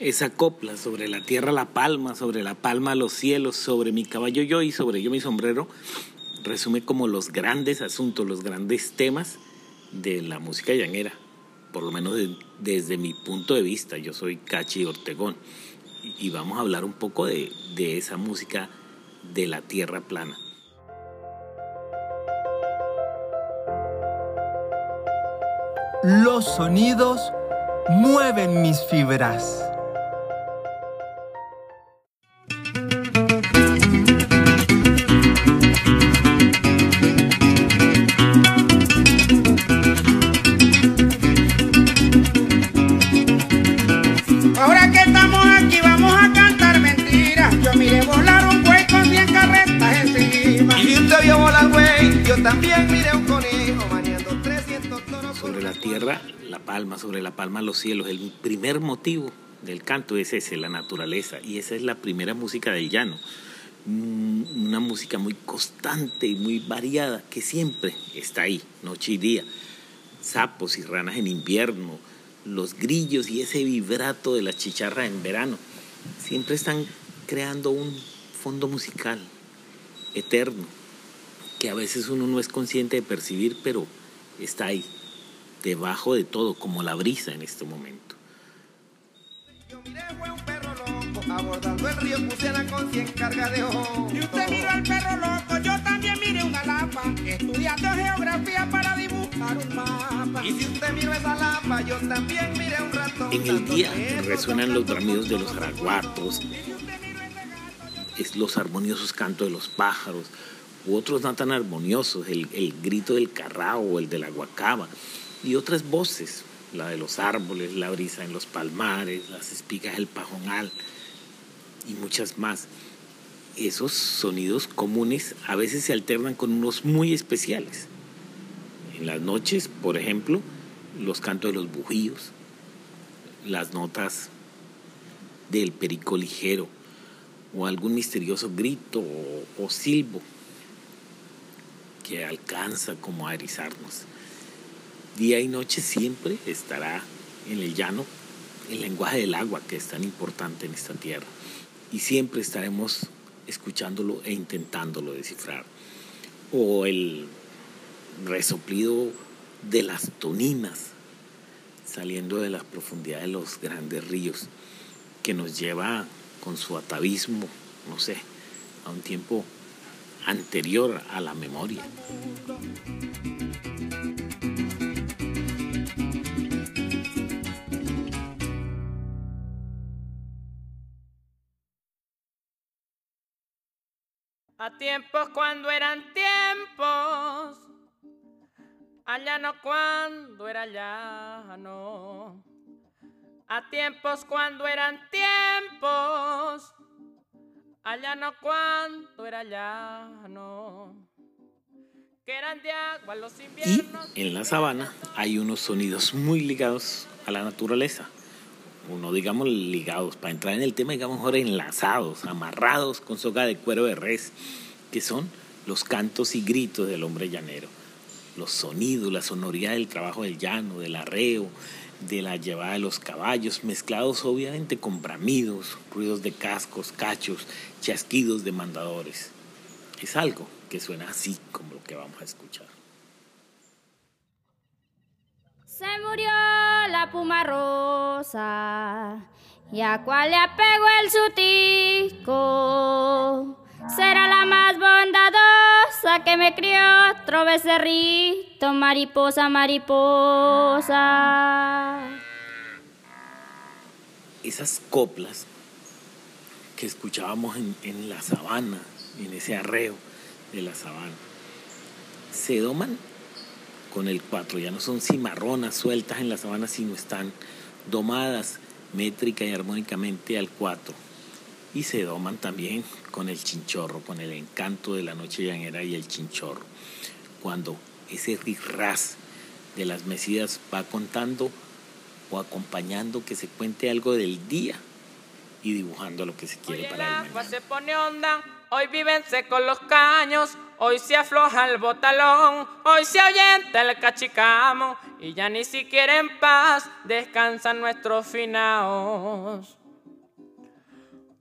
esa copla sobre la tierra la palma, sobre la palma los cielos, sobre mi caballo yo y sobre yo mi sombrero, resume como los grandes asuntos, los grandes temas de la música llanera, por lo menos desde mi punto de vista. Yo soy Cachi Ortegón y, vamos a hablar un poco de, de esa música de la tierra plana. Los sonidos mueven mis fibras. Sobre la palma los cielos. El primer motivo del canto es ese, la naturaleza, y esa es la primera música del llano. Mm, una música muy constante y muy variada que siempre está ahí, noche y día. Sapos y ranas en invierno, los grillos y ese vibrato de la chicharra en verano. Siempre están creando un fondo musical eterno que a veces uno no es consciente de percibir, pero está ahí debajo de todo, como la brisa en este momento. Yo miré fue un perro loco, abordando el río Pusiana con cien carga de ojos. Y usted miró al perro loco, yo también miré una lapa, estudiando geografía para dibujar un mapa. Y si usted miró esa lapa, yo también miré un ratón. En el día resuenan los bramidos de los araguatos, es los armoniosos cantos de los pájaros, u otros no tan armoniosos, el, el grito del carrao o el de la guacaba y otras voces, la de los árboles, la brisa en los palmares, las espigas del pajonal y muchas más. Esos sonidos comunes a veces se alternan con unos muy especiales. En las noches, por ejemplo, los cantos de los bujíos, las notas del perico ligero o algún misterioso grito o, o silbo que alcanza como a erizarnos día y noche siempre estará en el llano el lenguaje del agua que es tan importante en esta tierra. Y siempre estaremos escuchándolo e intentándolo descifrar. O el resoplido de las toninas saliendo de las profundidades de los grandes ríos que nos lleva con su atavismo, no sé, a un tiempo anterior a la memoria. A tiempos cuando eran tiempos, allá no cuando era llano. A tiempos cuando eran tiempos, allá no cuando era llano. Que eran de agua los inviernos. Y en la sabana hay unos sonidos muy ligados a la naturaleza no digamos ligados, para entrar en el tema, digamos mejor enlazados, amarrados con soga de cuero de res, que son los cantos y gritos del hombre llanero, los sonidos, la sonoridad del trabajo del llano, del arreo, de la llevada de los caballos, mezclados obviamente con bramidos, ruidos de cascos, cachos, chasquidos de mandadores. Es algo que suena así como lo que vamos a escuchar. Se murió la puma rosa y a cual le apegó el sutico. Será la más bondadosa que me crió otro becerrito, mariposa, mariposa. Esas coplas que escuchábamos en, en la sabana, en ese arreo de la sabana, se doman con el 4. Ya no son cimarronas sueltas en la sabana, sino están domadas métrica y armónicamente al 4. Y se doman también con el chinchorro, con el encanto de la noche llanera y el chinchorro. Cuando ese ras de las mesidas va contando o acompañando que se cuente algo del día y dibujando lo que se quiere para el, el se pone onda, hoy viven con los caños, Hoy se afloja el botalón, hoy se ahuyenta el cachicamo y ya ni siquiera en paz descansan nuestros finaos.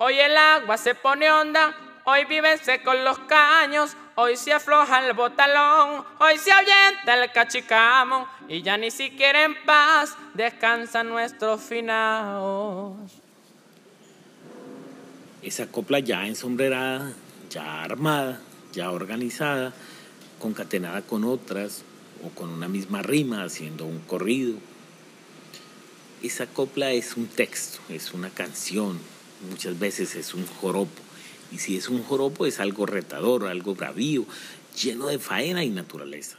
Hoy el agua se pone honda, hoy viven secos los caños, hoy se afloja el botalón, hoy se ahuyenta el cachicamo y ya ni siquiera en paz descansan nuestros finaos. Esa copla ya ensombrerada, ya armada, ya organizada, concatenada con otras o con una misma rima haciendo un corrido. Esa copla es un texto, es una canción, muchas veces es un joropo. Y si es un joropo es algo retador, algo bravío, lleno de faena y naturaleza.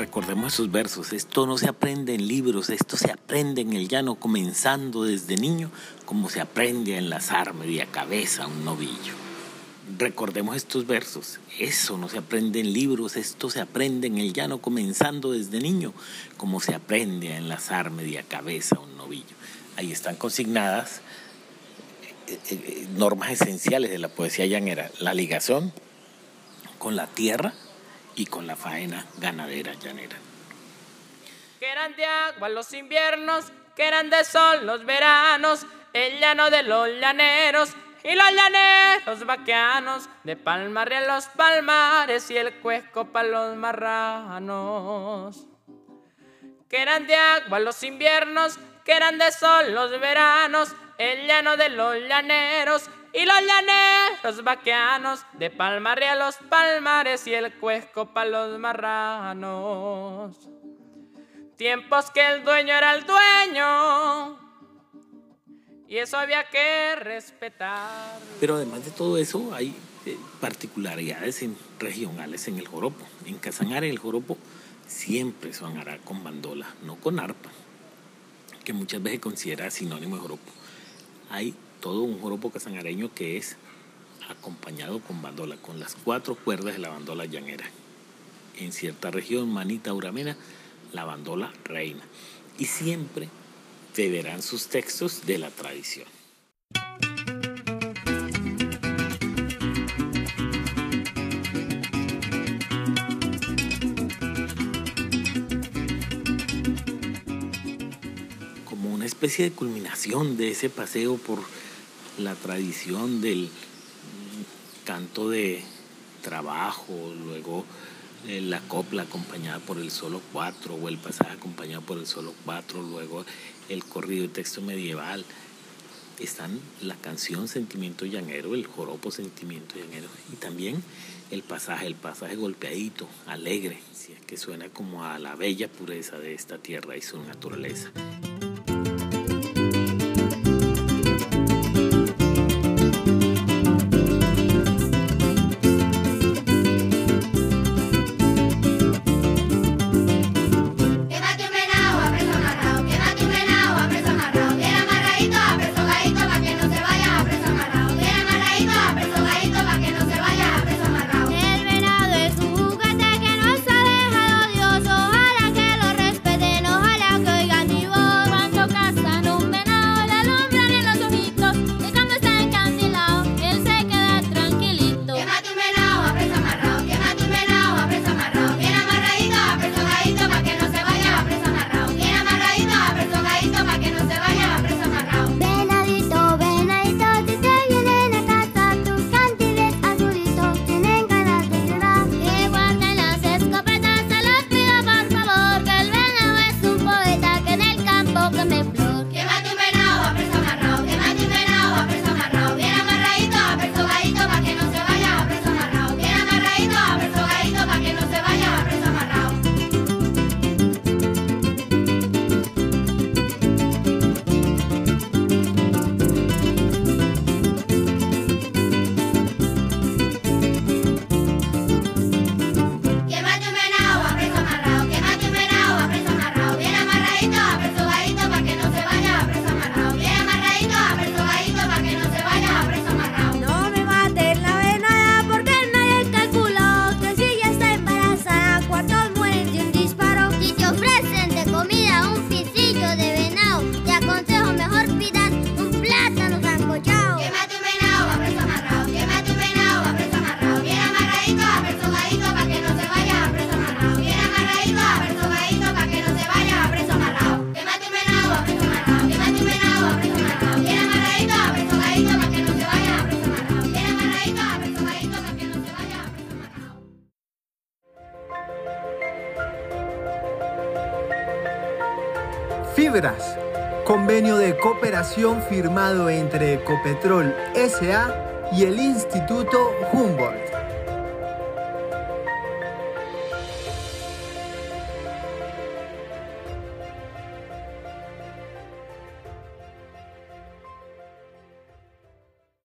Recordemos esos versos, esto no se aprende en libros, esto se aprende en el llano, comenzando desde niño, como se aprende a enlazar media cabeza un novillo. Recordemos estos versos, eso no se aprende en libros, esto se aprende en el llano, comenzando desde niño, como se aprende a enlazar media cabeza un novillo. Ahí están consignadas eh, eh, normas esenciales de la poesía llanera, la ligación con la tierra, y con la faena ganadera llanera. Que eran de agua los inviernos, que eran de sol los veranos, el llano de los llaneros y los llaneros vaqueanos, de palmarre los palmares y el cuesco para los marranos. Que eran de agua los inviernos, que eran de sol los veranos, el llano de los llaneros y los llaneros vaqueanos, de palmarre a los palmares y el cuesco para los marranos. Tiempos que el dueño era el dueño, y eso había que respetar. Pero además de todo eso, hay eh, particularidades regionales en el joropo. En Casanare el joropo siempre sonará con bandola, no con arpa, que muchas veces considera sinónimo de joropo. Hay todo un joropo casanareño que es acompañado con bandola, con las cuatro cuerdas de la bandola llanera. En cierta región, Manita Uramena, la bandola reina. Y siempre verán sus textos de la tradición. Como una especie de culminación de ese paseo por la tradición del canto de trabajo, luego eh, la copla acompañada por el solo cuatro o el pasaje acompañado por el solo cuatro, luego el corrido de texto medieval. Están la canción Sentimiento Llanero, el joropo Sentimiento Llanero y también el pasaje, el pasaje golpeadito, alegre, que suena como a la bella pureza de esta tierra y su naturaleza. Fibras, convenio de cooperación firmado entre Ecopetrol SA y el Instituto Humboldt.